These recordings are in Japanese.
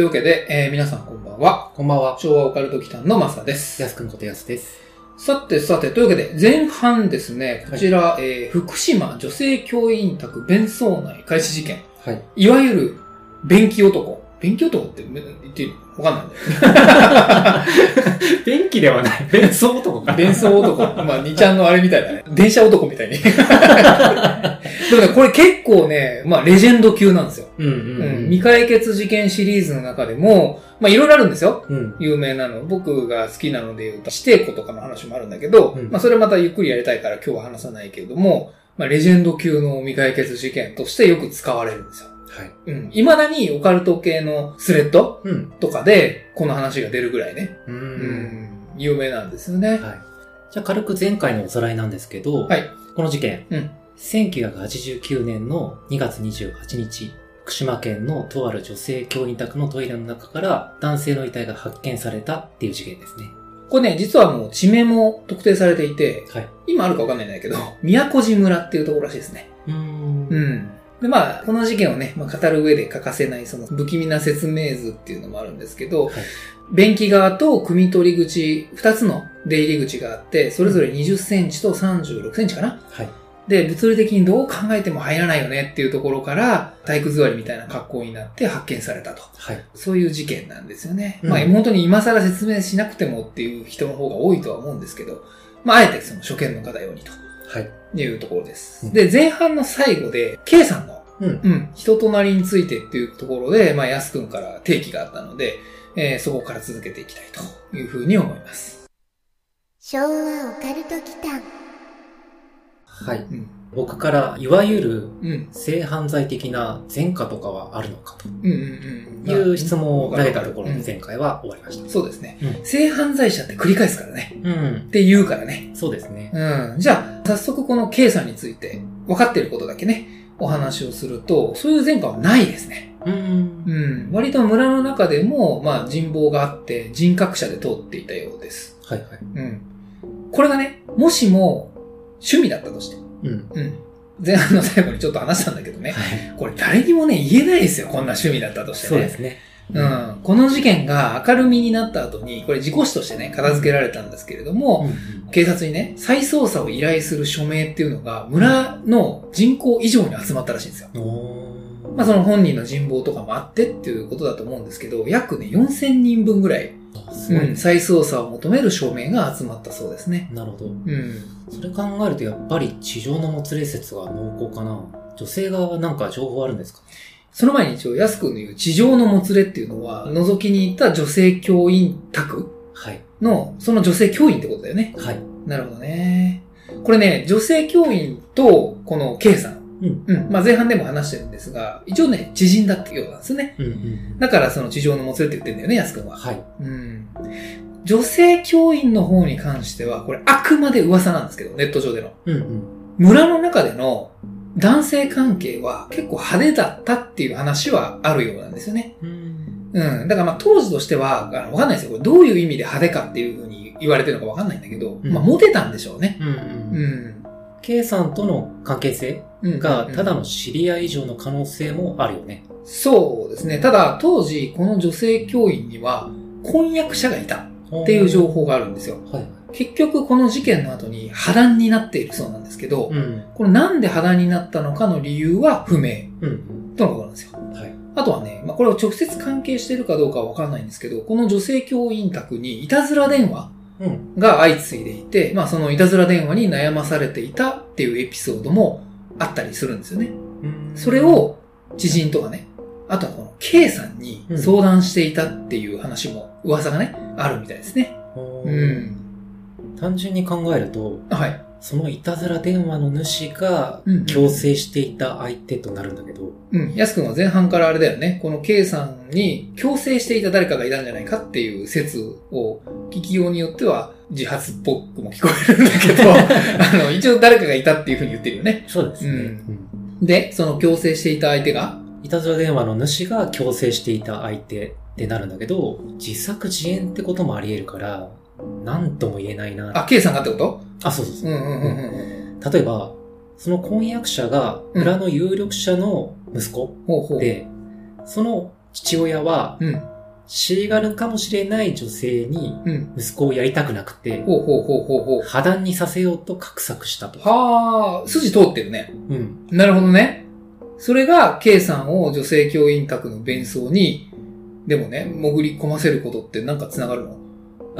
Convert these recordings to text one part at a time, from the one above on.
というわけで、えー皆さんこんばんは。こんばんは。昭和オカルト祈間のマサです。やすくんことやすです。さてさて、というわけで、前半ですね、こちら、えー福島女性教員宅弁争内開始事件。はい。いわゆる、便器男。便器男ってめ言っていいの？わかんないんだ便器ではない。便装男かよ。弁争男。まあ、2ちゃんのあれみたいだね。電車男みたいに。でもね、これ結構ね、まあ、レジェンド級なんですよ。うんうんうん。うん。未解決事件シリーズの中でも、まあ、いろいろあるんですよ。うん。有名なの。僕が好きなので言うと、指定庫とかの話もあるんだけど、うんまあそれまたゆっくりやりたいから今日は話さないけれども、まあレジェンド級の未解決事件としてよく使われるんですよ。はい。うん。未だにオカルト系のスレッドうん。とかでこの話が出るぐらいね。う。うんん。有名なんですよね。はい。じゃあ軽く前回のおさらいなんですけど、はい。この事件、うん1989年の2月28日、福島県のとある女性教員宅のトイレの中から男性の遺体が発見されたっていう事件ですね。これね、実はもう地名も特定されていて、はい。今あるかわかんないんだけど、宮古島村っていうところらしいですね。うーんうん。で、まあ、この事件をね、まあ、語る上で欠かせない、その、不気味な説明図っていうのもあるんですけど、はい便器側と汲み取り口、二つの出入り口があって、それぞれ20センチと36センチかな？はい。で、物理的にどう考えても入らないよねっていうところから、体育座りみたいな格好になって発見されたと。はい。そういう事件なんですよね。うんまあ、本当に今更説明しなくてもっていう人の方が多いとは思うんですけど、まあ、あえてその初見の方用にとはい。いうところです。うんで、前半の最後で、K さんのうん。うん。人となりについてっていうところで、まあ、安くんから提起があったので、えーそこから続けていきたいというふうに思います。昭和オカルト祈間はい。うん。僕から、いわゆるうん。性犯罪的な前科とかはあるのかとうんうんうん。いう質問を投げたところうんで前回は終わりました。そうですね。うん性犯罪者って繰り返すからね。うんっ。て言うからね。そうですね。うん。じゃあ、早速この K さんについて分かっていることだけね、お話をすると、そういう前科はないですね。うん。うん。割と村の中でも、まあ人望があって人格者で通っていたようです。はいはい。うん。これがね、もしも趣味だったとして、うん。うん。前半の最後にちょっと話したんだけどね。はい。これ誰にもね、言えないですよ。こんな趣味だったとしてね。そうですね。うん。この事件が明るみになった後に、これ事故死としてね、片付けられたんですけれども、うん。警察にね、再捜査を依頼する署名っていうのが、村の人口以上に集まったらしいんですよ。おーまあその本人の人望とかもあってっていうことだと思うんですけど、約ね、4000人分ぐらい、うん、再捜査を求める署名が集まったそうですね。なるほど。うん。それ考えるとやっぱり地上のもつれ説が濃厚かな。女性側はなんか情報あるんですか？その前に一応、安くんの言う地上のもつれっていうのは、覗きに行った女性教員宅はい。の、その女性教員ってことだよね。はい。なるほどね。これね、女性教員と、この K さん。うん。うん。まあ前半でも話してるんですが、一応ね、知人だってようなんですよね。うんうん。だからその地上のもつれって言ってんだよね、安くんは。はい。うん。女性教員の方に関しては、これあくまで噂なんですけど、ネット上での。うんうん。村の中での男性関係は結構派手だったっていう話はあるようなんですよね。うん。うん。だからまあ当時としては、わかんないですよ。これどういう意味で派手かっていうふうに言われてるのかわかんないんだけど、うんまあモテたんでしょうね。うんううん。ん。K さんとの関係性うんがただの知り合い以上の可能性もあるよね。そうですね。ただ当時この女性教員には婚約者がいたっていう情報があるんですよ。はい。結局この事件の後に破談になっているそうなんですけど、うん。これなんで破談になったのかの理由は不明うん。とのことなんですよ。はい。あとはね、まあ、これを直接関係しているかどうかはわかんないんですけど、この女性教員宅にいたずら電話うん。が相次いでいて、まあそのいたずら電話に悩まされていたっていうエピソードもあったりするんですよね。うんそれ、を知人とかね、あとはこの K さんに相談していたっていう話も噂がね、あるみたいですね。ううんん。単純に考えると、はい。そのいたずら電話の主が強制していた相手となるんだけど、うん。やすくんは前半からあれだよね。この K さんに強制していた誰かがいたんじゃないかっていう説を聞きようによっては自発っぽくも聞こえるんだけど、あの、一応誰かがいたっていうふうに言ってるよね。そうですね。うんうんで、その強制していた相手が、いたずら電話の主が強制していた相手ってなるんだけど、自作自演ってこともあり得るから、なんとも言えないな。あ、K さんがってこと？あ、そうそうそうう。んうんうんうん。例えば、その婚約者が村の有力者の息子ほうほう。で、その父親は、うん。シーガルかもしれない女性にうん。息子をやりたくなくて、ほうほうほうほうほう。破談にさせようと画策したと。はあ、筋通ってるね。うん。なるほどね。それが K さんを女性教員宅の弁装に、でもね、潜り込ませることってなんか繋がるの？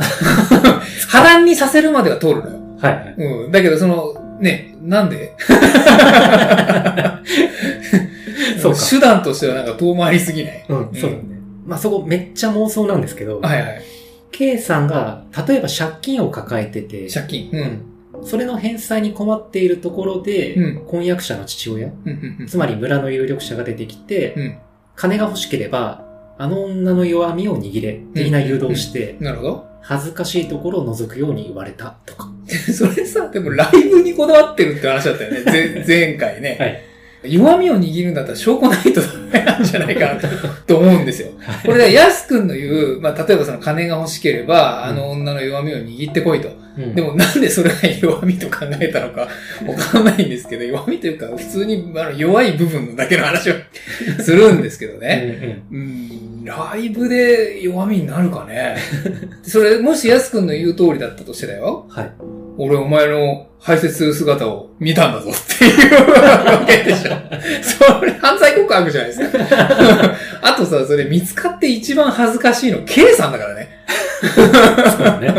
破談にさせるまでは通るのよ。はいはい。うん。だけどその、ね、なんで？そうか手段としてはなんか遠回りすぎない？うん、そうだね。まあそこめっちゃ妄想なんですけど、はいはい。K さんが、例えば借金を抱えてて、借金。うん。それの返済に困っているところで、うん婚約者の父親、うんうんうんつまり村の有力者が出てきて、うん金が欲しければ、あの女の弱みを握れ、的な誘導をして、なるほど。恥ずかしいところを覗くように言われたとか。それさ、でもライブにこだわってるって話だったよね。ぜ前回ね。はい。弱みを握るんだったら証拠ないとダメなんじゃないかなとと思うんですよ。これで、ヤス君の言う、まあ、例えばその金が欲しければ、あの女の弱みを握ってこいと。うんでもなんでそれが弱みと考えたのか わかんないんですけど、弱みというか、普通にあの弱い部分だけの話を するんですけどうんね。うんうん、ライブで弱みになるかね。それ、もしヤス君の言う通りだったとしてだよ。はい。俺お前の排泄する姿を見たんだぞっていうわけでしょ。それ犯罪告白じゃないですか。あとさ、それ見つかって一番恥ずかしいの K さんだからね。そね。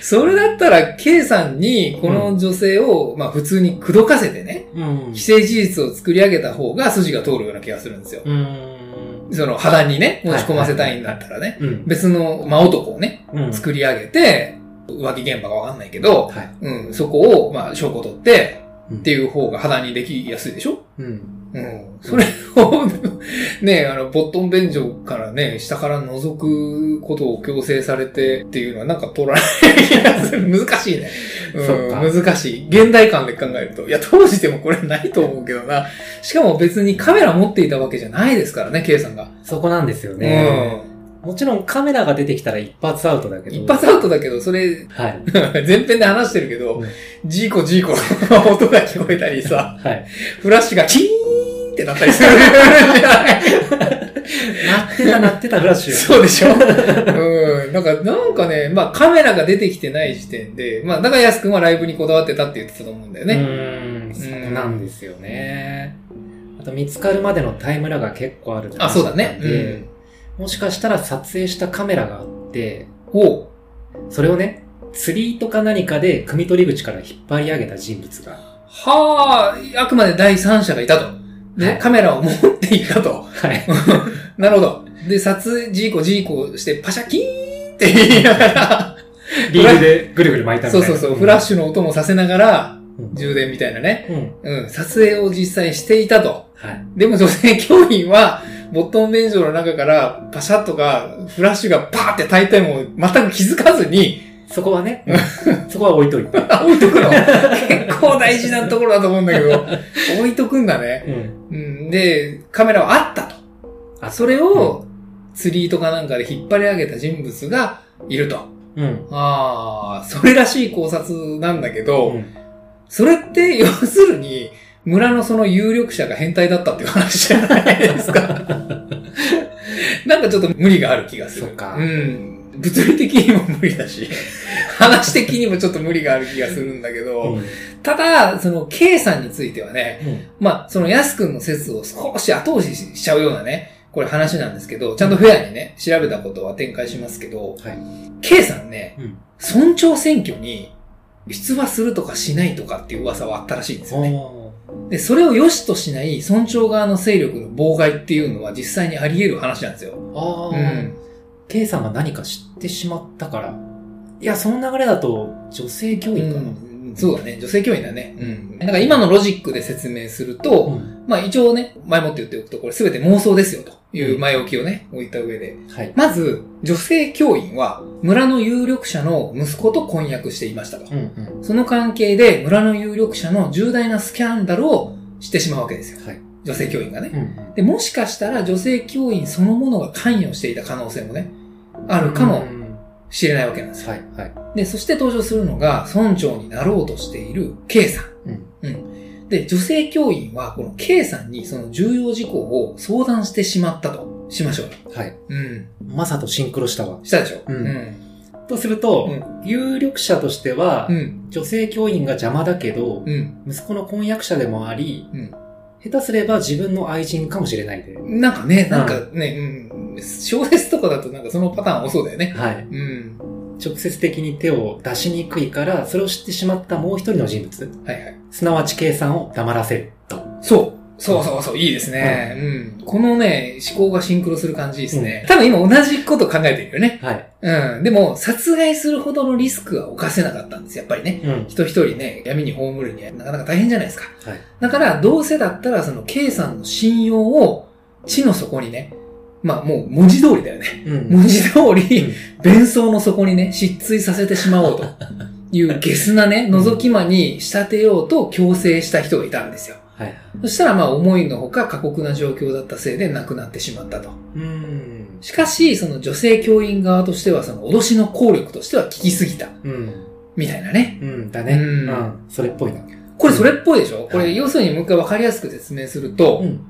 それだったら K さんにこの女性を、まあ普通に口説かせてね、うん。既成事実を作り上げた方が筋が通るような気がするんですよ。うん。その破談にね、持ち込ませたいんだったらね、うん。別の真男をね、うん。作り上げて、浮気現場がわかんないけど、はい。うん、そこを、まあ、証拠取って、うんっていう方が破談にできやすいでしょ？うん。うん。それを、ね、あの、ボットン便所からね、下から覗くことを強制されてっていうのはなんか取らない気がする。難しいね。うん、難しい。現代感で考えると。いや、当時でもこれないと思うけどな。しかも別にカメラ持っていたわけじゃないですからね、K さんが。そこなんですよね。もちろんカメラが出てきたら一発アウトだけうん。ど。一発アウトだけど、それ、はい。前編で話してるけどうん、ジーコジーコの 音が聞こえたりさ、はい。フラッシュがキーンってなったりするじゃなってた鳴ってたフラッシュ。そうでしょ？うん。なんか、なんかね、まあカメラが出てきてない時点で、まあだから安くんはライブにこだわってたって言ってたと思うんだようね。ーん、そうなんですよね。あと見つかるまでのタイムラグが結構あるってあ、そうだね。話なんでもしかしたら撮影したカメラがあって、うん。おう。それをね、釣り糸か何かで汲み取り口から引っ張り上げた人物が。はあ、あくまで第三者がいたと。で、はいカメラを持っていたと。はい。なるほど。で、撮影、ジーコジーコして、パシャキーンって言いながら、リールでぐるぐる巻いたみたいな。そうそうそう、フラッシュの音もさせながら、うん充電みたいなね。うん。うん、撮影を実際していたと。はい。でも女性教員は、ボットン便所の中からパシャッとか、フラッシュがパーって焚いても全く気づかずに、そこはね、そこは置いといて。あ 置いとくの結構大事なところだと思うんだけど、置いとくんだね。うん。うん、で、カメラはあったと。あそれを、釣り糸かなんかで引っ張り上げた人物がいると。うん。ああ、それらしい考察なんだけど、うんそれって、要するに、村のその有力者が変態だったっていう話じゃないですか。なんかちょっと無理がある気がする。そっかうん。物理的にも無理だし、話的にもちょっと無理がある気がするんだけど、うんただ、その K さんについてはね、うんまあ、そのヤス君の説を少し後押ししちゃうようなね、これ話なんですけど、ちゃんとフェアにね、調べたことは展開しますけど、はい。K さんね、うん村長選挙に出馬するとかしないとかっていう噂はあったらしいんですよね。おで、それを良しとしない村長側の勢力の妨害っていうのは実際にあり得る話なんですよ。ーああ、うん。K さんが何か知ってしまったから。いや、その流れだと、女性教員かな。うんそうだね。女性教員だね。うん。だから今のロジックで説明すると、うんまあ一応ね、前もって言っておくと、これ全て妄想ですよという前置きをね、置いた上で。はい。まず、女性教員は村の有力者の息子と婚約していましたと。うんうん。その関係で村の有力者の重大なスキャンダルをしてしまうわけですよ。はい。女性教員がね。うんで、もしかしたら女性教員そのものが関与していた可能性もね、あるかもうんしれないわけなんですよ。はい、はい。で、そして登場するのが村長になろうとしている K さん。うん。うん。で、女性教員はこの K さんにその重要事項を相談してしまったとしましょうよ。はい。うん。マサとシンクロしたわ。したでしょ？うんうん。とすると、う有力者としては、うん。女性教員が邪魔だけど、うん。息子の婚約者でもあり、うん下手すれば自分の愛人かもしれないで。なんかね、なんかね、うん。小説とかだとなんかそのパターン多そうだよね。はい。うん。直接的に手を出しにくいから、それを知ってしまったもう一人の人物、はいはい。すなわち計算を黙らせると。そう。そうそうそう、いいですね。うん。このね、思考がシンクロする感じですね。多分今同じこと考えてるよね。はい。うん。でも、殺害するほどのリスクは犯せなかったんですやっぱりね。うん。人一人ね、闇に葬るにはなかなか大変じゃないですか。はい。だから、どうせだったら、その、K さんの信用を、地の底にね、まあもう文字通りだよね。うん。文字通り、弁装の底にね、失墜させてしまおうと いうゲスなね、覗き魔に仕立てようと強制した人がいたんですよ。はい。そしたらまあ思いのほか過酷な状況だったせいで亡くなってしまったと。うん。しかし、その女性教員側としては、その脅しの効力としては効きすぎた。うん。みたいなね。うん。だね。ううんん。それっぽいな。これそれっぽいでしょ？これはい要するにもう一回わかりやすく説明すると、うん。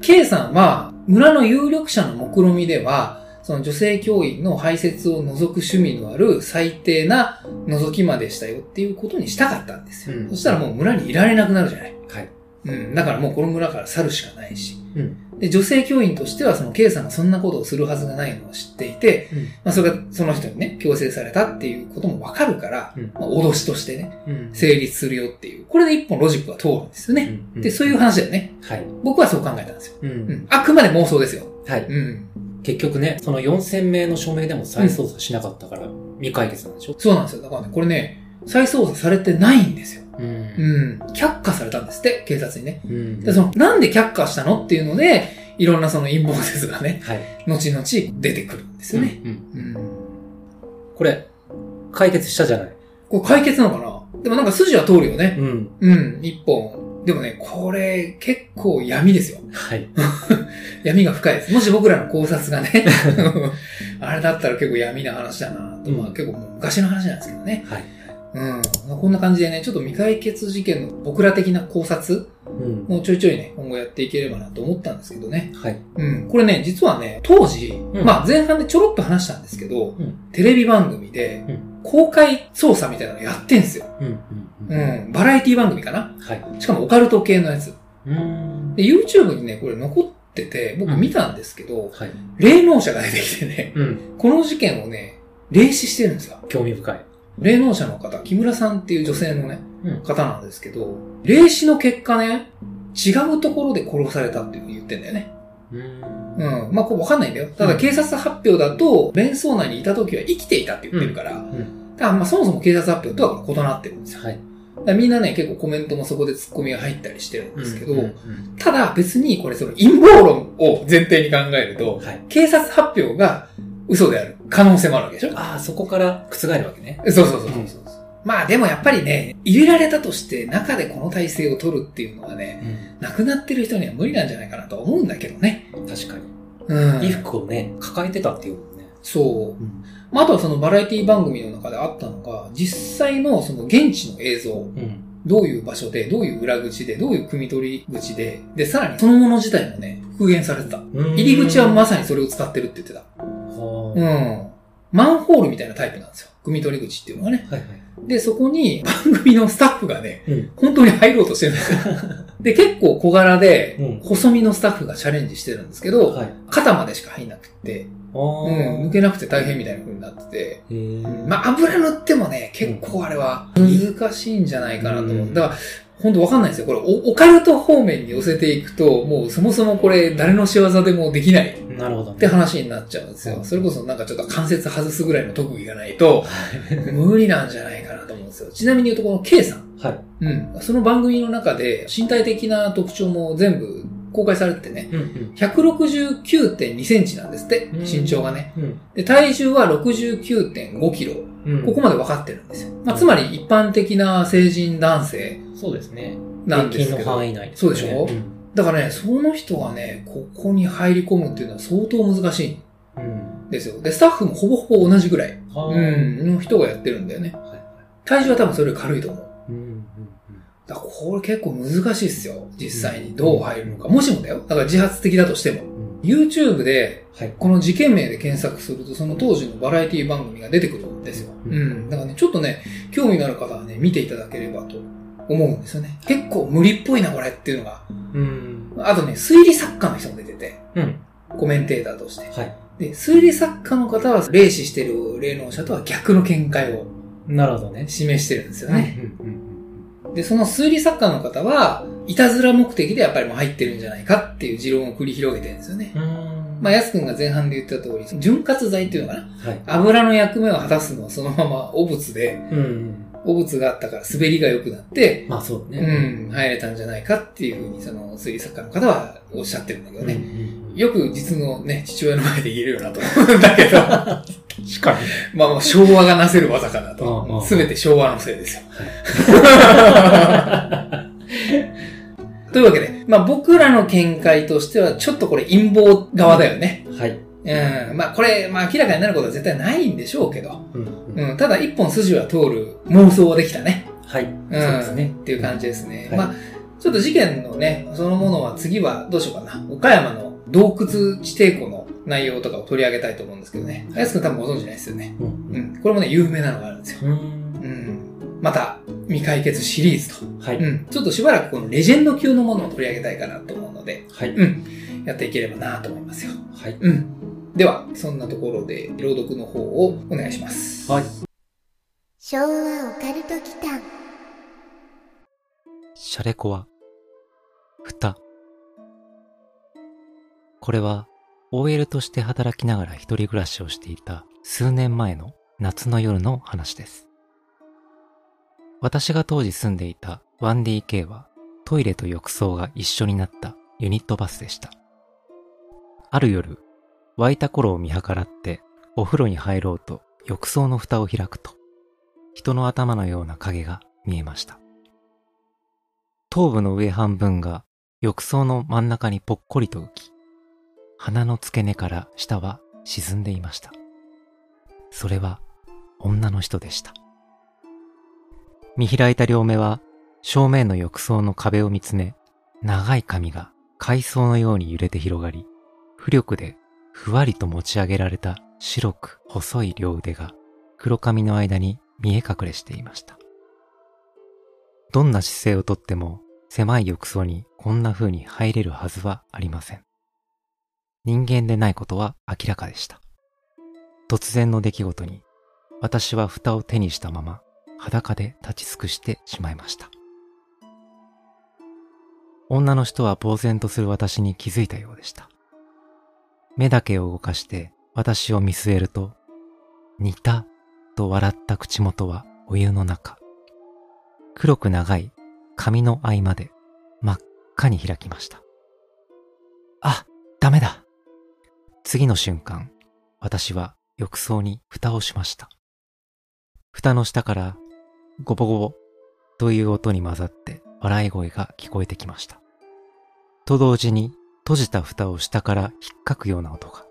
K さんは村の有力者の目論見みでは、その女性教員の排泄を除く趣味のある最低な覗き魔でしたよっていうことにしたかったんですよ。うんそしたらもう村にいられなくなるじゃない。はい。うん。だからもうこの村から去るしかないし。うん。で、女性教員としてはその K さんがそんなことをするはずがないのを知っていて、うん。まあそれがその人にね、強制されたっていうこともわかるから、うんまあ脅しとしてね、うん。成立するよっていう。これで一本ロジックが通るんですよね。うんで、そういう話だよね。はい。僕はそう考えたんですよ。う。うんん。あくまで妄想ですよ。はい。うん。結局ね、その4000名の署名でも再捜査しなかったから、未解決なんでしょ？そうなんですよ。だからね、これね、再捜査されてないんですよ。うん。うん。却下されたんですって、警察にね。うん。で、その、なんで却下したのっていうので、いろんなその陰謀説がね、はい。後々出てくるんですよね。うん。うんうん。これ、解決したじゃない。これ解決なのかな？でもなんか筋は通るよね。うん。うん、一本。でもね、これ、結構闇ですよ。はい。闇が深いです。もし僕らの考察がね、あれだったら結構闇な話だなと、まあうん結構昔の話なんですけどね。はい。うん。まあこんな感じでね、ちょっと未解決事件の僕ら的な考察うん。もうちょいちょいね、今後やっていければなと思ったんですけどね。はい。うん。これね、実はね、当時、うんまあ前半でちょろっと話したんですけど、うんテレビ番組でうん公開捜査みたいなのやってんすよ。うん。ううん。ん。バラエティ番組かな？はい。しかもオカルト系のやつ。うん。で、YouTube にね、これ残ってて、僕うん見たんですけど、はい。霊能者が出てきてね、うん。この事件をね、霊視してるんですよ。興味深い。霊能者の方、木村さんっていう女性のね、うん方なんですけど、霊視の結果ね、違うところで殺されたっていうふうに言ってんだよね。うん。うん。まあ、これわかんないんだよ。ただうん警察発表だと、弁奏内にいた時は生きていたって言ってるから、んだからまあそもそも警察発表とは異なってるんですよ。はい。みんなね、結構コメントもそこで突っ込みが入ったりしてるんですけど、うんうんただ別にこれその陰謀論を前提に考えると、はい。警察発表が嘘である可能性もあるわけでしょ？ああ、そこから覆るわけね。そうそうそうそうそう。まあでもやっぱりね、入れられたとして中でこの体制を取るっていうのはね、亡くなってる人には無理なんじゃないかなとは思うんだけどね。確かに。うん衣服をね、抱えてたっていうもんね。そう。うん。まあ、あとはそのバラエティ番組の中であったのが、実際のその現地の映像、うん。どういう場所で、どういう裏口で、どういう組み取り口で、で、さらにそのもの自体もね、復元されてた。入り口はまさにそれを使ってるって言ってた。はうん。マンホールみたいなタイプなんですよ。組み取り口っていうのはね。あ。はいはい。で、そこに番組のスタッフがね、うん。本当に入ろうとしてるんですよ。で、結構小柄でうん、細身のスタッフがチャレンジしてるんですけど、はい。肩までしか入んなくって、あうん、抜けなくて大変みたいな風になってて。まあ、油塗ってもね、結構あれは難しいんじゃないかなと思う。うんだから、本当わかんないですよ。これオ、オカルト方面に寄せていくと、もうそもそもこれ誰の仕業でもできないなるほどね。って話になっちゃうんですよ。それこそなんかちょっと関節外すぐらいの特技がないと、無理なんじゃないかなと思うんですよ。ちなみに言うとこの K さん。はい。うん。その番組の中で身体的な特徴も全部公開されててね。うんうん。169.2センチなんですって、うん身長がね。うん。で、体重は69.5キロ。うんここまで分かってるんですよ。まあ、つまり一般的な成人男性そうですね。なんですけど。範囲内ですね。そうでしょ？うん。だからね、その人がね、ここに入り込むっていうのは相当難しいうん。んですよ。で、スタッフもほぼほぼ同じぐらい、うん、の人がやってるんだよね。はいはい体重は多分それ軽いと思う。うんうんだからこれ結構難しいっすよ。実際にどう入るのか。もしもだよ。だから自発的だとしても。うんうん。YouTube ではい。この事件名で検索すると、その当時のバラエティ番組が出てくるんですよ。ううんん。だからね、ちょっとね、興味のある方はね、見ていただければと思うんですよね。結構無理っぽいな、これっていうのが。うん。あとね、推理作家の人も出てて、うん。コメンテーターとして。はい。で、推理作家の方は、霊視してる霊能者とは逆の見解をなるほどね。示してるんですよね。で、その推理作家の方は、いたずら目的でやっぱりもう入ってるんじゃないかっていう持論を繰り広げてるんですよね。うん。うん。まあ、やすくんが前半で言った通り、潤滑剤っていうのかなはい。油の役目を果たすのはそのまま汚物で、うんうん。汚物があったから滑りが良くなって、まあそううね。ん、入れたんじゃないかっていうふうに、その推理作家の方はおっしゃってるんだけどうん。ね。よく実のね、父親の前で言えるよなと思うんだけど、確かに。まあもう昭和がなせる技かなうんとう。んすべて昭和のせいですよ。というわけで、まあ僕らの見解としては、ちょっとこれ陰謀側だよね。はい。うん。まあこれ、まあ明らかになることは絶対ないんでしょうけど、うんうん。うん。ただ一本筋は通る妄想はできたね。はい。うん。そうですね。っていう感じですね。はいまあ、ちょっと事件のね、そのものは次はどうしようかな。岡山の洞窟地底湖の内容とかを取り上げたいと思うんですけどね。あやすくん多分ご存知ないですよね。うんううん。ん。これもね、有名なのがあるんですよ。うん。うん。また、未解決シリーズと。はい。うん。ちょっとしばらくこのレジェンド級のものを取り上げたいかなと思うので、はい。うん。やっていければなと思いますよ。はい。うん。では、そんなところで朗読の方をお願いします。はい。昭和オカルト祈間シャレコは、蓋。これは、OL として働きながら一人暮らしをしていた数年前の夏の夜の話です。私が当時住んでいた 1DK はトイレと浴槽が一緒になったユニットバスでした。ある夜、湧いた頃を見計らってお風呂に入ろうと浴槽の蓋を開くと、人の頭のような影が見えました。頭部の上半分が浴槽の真ん中にぽっこりと浮き、鼻の付け根から下は沈んでいました。それは女の人でした。見開いた両目は正面の浴槽の壁を見つめ、長い髪が海藻のように揺れて広がり、浮力でふわりと持ち上げられた白く細い両腕が黒髪の間に見え隠れしていました。どんな姿勢をとっても狭い浴槽にこんな風に入れるはずはありません。人間でないことは明らかでした。突然の出来事に私は蓋を手にしたまま裸で立ち尽くしてしまいました。女の人は呆然とする私に気づいたようでした。目だけを動かして私を見据えると、似たと笑った口元はお湯の中。黒く長い髪の合間で真っ赤に開きました。あ、ダメだ。次の瞬間、私は浴槽に蓋をしました。蓋の下からゴボゴボという音に混ざって笑い声が聞こえてきました。と同時に閉じた蓋を下から引っかくような音が。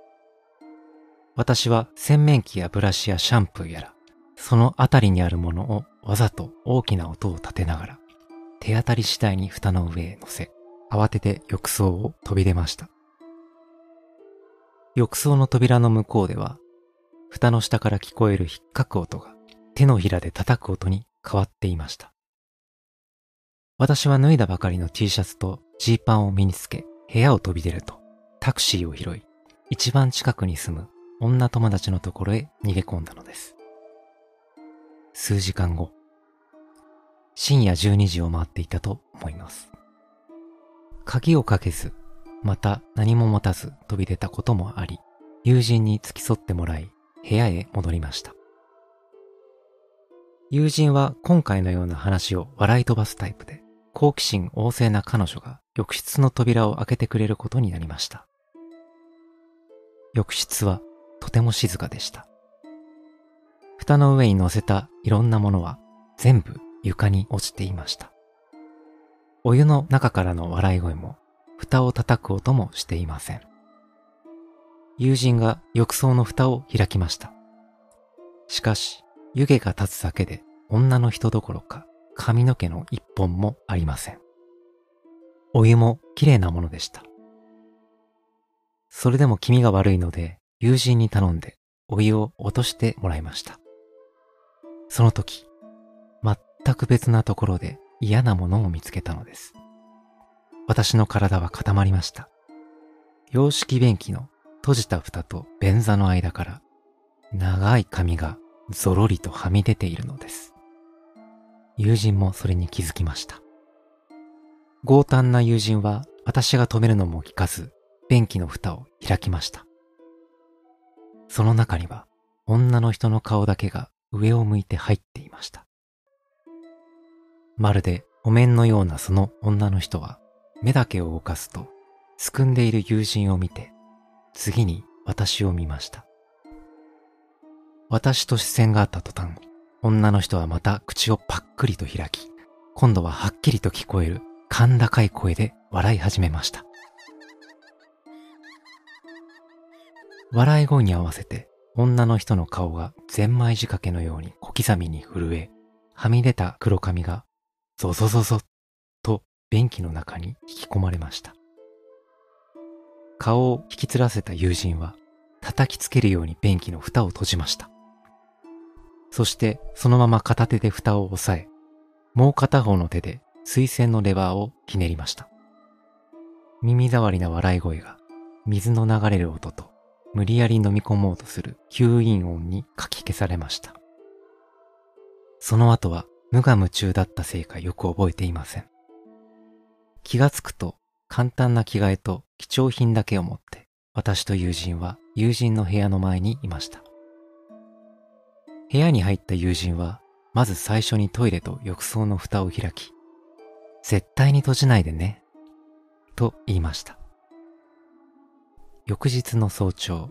私は洗面器やブラシやシャンプーやら、そのあたりにあるものをわざと大きな音を立てながら、手当たり次第に蓋の上へ乗せ、慌てて浴槽を飛び出ました。浴槽の扉の向こうでは、蓋の下から聞こえる引っかく音が手のひらで叩く音に変わっていました。私は脱いだばかりの T シャツとジーパンを身につけ、部屋を飛び出ると、タクシーを拾い、一番近くに住む女友達のところへ逃げ込んだのです。数時間後、深夜12時を回っていたと思います。鍵をかけず、また何も持たず飛び出たこともあり、友人に付き添ってもらい、部屋へ戻りました。友人は今回のような話を笑い飛ばすタイプで、好奇心旺盛な彼女が浴室の扉を開けてくれることになりました。浴室はとても静かでした。蓋の上に乗せたいろんなものは全部床に落ちていました。お湯の中からの笑い声も蓋を叩く音もしていません。友人が浴槽の蓋を開きました。しかし、湯気が立つだけで女の人どころか髪の毛の一本もありません。お湯も綺麗なものでした。それでも気味が悪いので友人に頼んでお湯を落としてもらいました。その時、全く別なところで嫌なものを見つけたのです。私の体は固まりました。洋式便器の閉じた蓋と便座の間から長い髪がぞろりとはみ出ているのです。友人もそれに気づきました。強胆な友人は私が止めるのも聞かず、便器の蓋を開きました。その中には女の人の顔だけが上を向いて入っていました。まるでお面のようなその女の人は目だけを動かすと、すくんでいる友人を見て、次に私を見ました。私と視線があった途端、女の人はまた口をパックリと開き、今度ははっきりと聞こえる甲高い声で笑い始めました。笑い声に合わせて女の人の顔がゼンマイ仕掛けのように小刻みに震え、はみ出た黒髪がゾゾゾゾと便器の中に引き込まれました。顔を引きつらせた友人は叩きつけるように便器の蓋を閉じました。そしてそのまま片手で蓋を押さえ、もう片方の手で水栓のレバーをひねりました。耳障りな笑い声が水の流れる音と無理やり飲み込もうとする吸引音にかき消されました。その後は無我夢中だったせいかよく覚えていません。気がつくと簡単な着替えと貴重品だけを持って私と友人は友人の部屋の前にいました。部屋に入った友人はまず最初にトイレと浴槽の蓋を開き、絶対に閉じないでね、と言いました。翌日の早朝、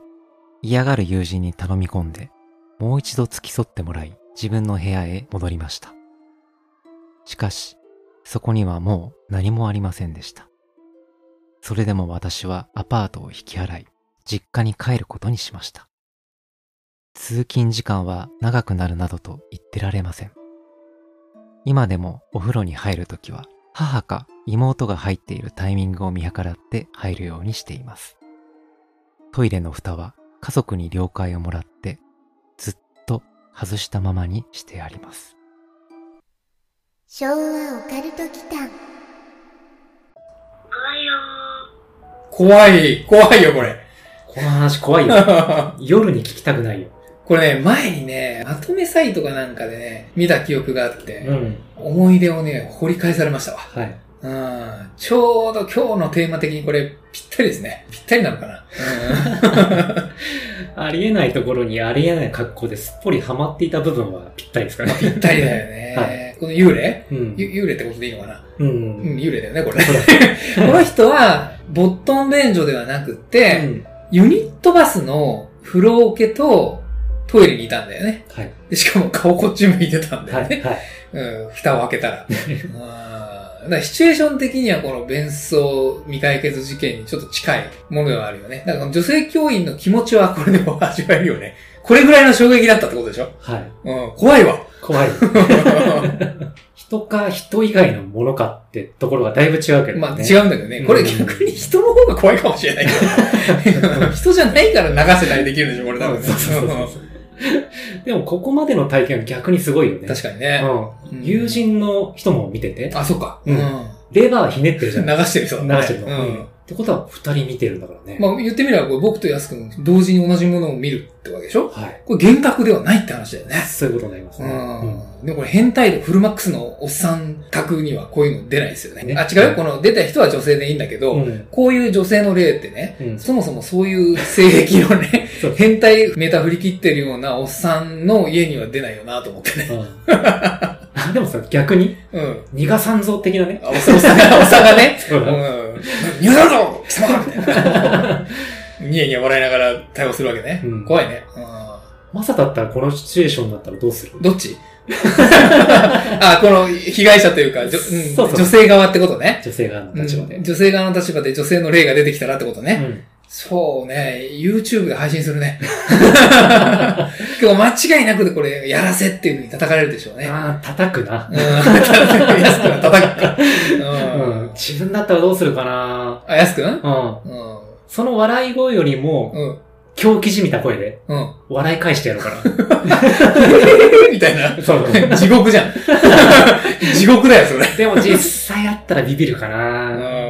嫌がる友人に頼み込んで、もう一度付き添ってもらい、自分の部屋へ戻りました。しかし、そこにはもう何もありませんでした。それでも私はアパートを引き払い、実家に帰ることにしました。通勤時間は長くなるなどと言ってられません。今でもお風呂に入るときは、母か妹が入っているタイミングを見計らって入るようにしています。トイレの蓋は家族に了解をもらって、ずっと外したままにしてあります。昭和オカルト怖いよ怖い、怖いよ、これ。この話怖いよ。夜に聞きたくないよ。これね、前にね、まとめサイトかなんかでね、見た記憶があって、うん。思い出をね、掘り返されましたわ。はい。うん、ちょうど今日のテーマ的にこれぴったりですね。ぴったりなのかな。ありえないところにありえない格好ですっぽりハマっていた部分はぴったりですかね。ぴったりだよね。はこの幽霊、うん。ゆ幽霊ってことでいいのかな、ううん、ん。幽霊だよね、これね。この人は、ボットン便所ではなくって、うんユニットバスの風呂桶とトイレにいたんだよね。はい。でしかも顔こっち向いてたんだはい。よね。はい。うん、蓋を開けたら。うんだからシチュエーション的にはこの弁装未解決事件にちょっと近いものではあるよね。だから女性教員の気持ちはこれでも味わえるよね。これぐらいの衝撃だったってことでしょ？はい。うん、怖いわ。怖い。人か人以外のものかってところがだいぶ違うけどね。まあ違うんだけどね。これ逆に人の方が怖いかもしれないけど。人じゃないから流せたりできるんでしょ、これ多分ね。そうそうそうそう でもここまでの体験は逆にすごいよね。確かにね。うん。友人の人も見てて、あ、そっか。うんレバーひねってるじゃん。流してる人流してるの。うん。ってことは二人見てるんだからね。まあ言ってみれば僕と安くん同時に同じものを見るってわけでしょ？はい。これ幻覚ではないって話だよね。そういうことになりますうね。ん。でもこれ変態度フルマックスのおっさん宅にはこういうの出ないですよね。ねあ、違うよ。この出た人は女性でいいんだけど、うんこういう女性の例ってね、うんそもそもそういう性癖のね 変態メタ振り切ってるようなおっさんの家には出ないよなと思ってね。うんあでもさ、逆に、うん。二賀三蔵的なね。あおっさんが、おっさんがね、そうだうん。逃げだぞ貴様みたいな。ニヤニヤ笑いながら対応するわけね。うん怖いね。マサだったらこのシチュエーションだったらどうする？うん、どっち？あ、この被害者というか、じょうんそうそう女性側ってことね。女性側の立場で。うん女性側の立場で女性の例が出てきたらってことね。うんそうね、YouTube で配信するね。今日間違いなくでこれ、やらせっていう風に叩かれるでしょうね。ああ、叩くなう。ん。安くんは叩くか。ううんん。自分だったらどうするかなあ、安くんうん？うん。その笑い声よりも、うん。狂気じみた声で、うん。笑い返してやるから。みたいな。そう。地獄じゃん。地獄だよ、それ。でも実際あったらビビるかな。うん。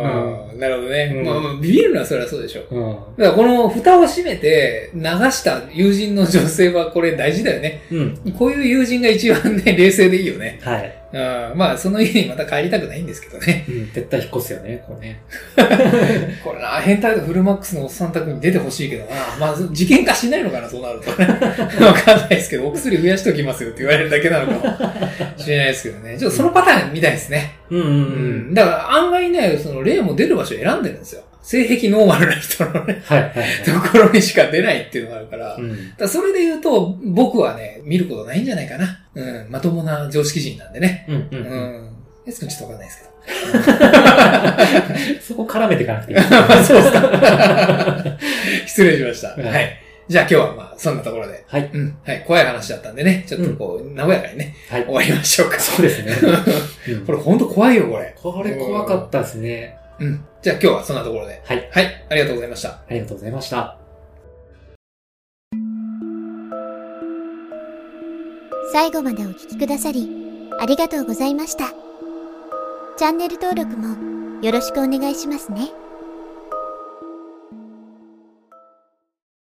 なるほどね。うんまあまあ、ビビるのはそれはそうでしょう。うん。だからこの蓋を閉めて流した友人の女性はこれ大事だよね。うん。こういう友人が一番ね、冷静でいいよね。はい。うん。まあ、その家にまた帰りたくないんですけどね。うん。絶対引っ越すよね、こうね。これな、変態とフルマックスのおっさん宅に出てほしいけどな。まあ、事件化しないのかな、そうなるとね。わかんないですけど、お薬増やしときますよって言われるだけなのかもしれないですけどね。ちょっとそのパターンみたいですね。うんうんううん。ん。だから案外ね、その例も出る場所を選んでるんですよ。性癖ノーマルな人のね、はいはいはい。ところにしか出ないっていうのがあるから。うん。らそれで言うと、僕はね、見ることないんじゃないかな。うん。まともな常識人なんでね。うんう。うんん。やすくんちょっとわかんないですけど。そこ絡めていかなくていい。そうですか。失礼しました。はいはい。じゃあ今日はまあ、そんなところで。はい。うん。はい。怖い話だったんでね、ちょっとこう、和やかにね、はい終。わりましょうか。そうですね。うんこれほんと怖いよ、これ。これ怖かったですね。うん。じゃあ今日はそんなところで。はい。はい。ありがとうございました。ありがとうございました。最後までお聞きくださり、ありがとうございました。チャンネル登録もよろしくお願いしますね。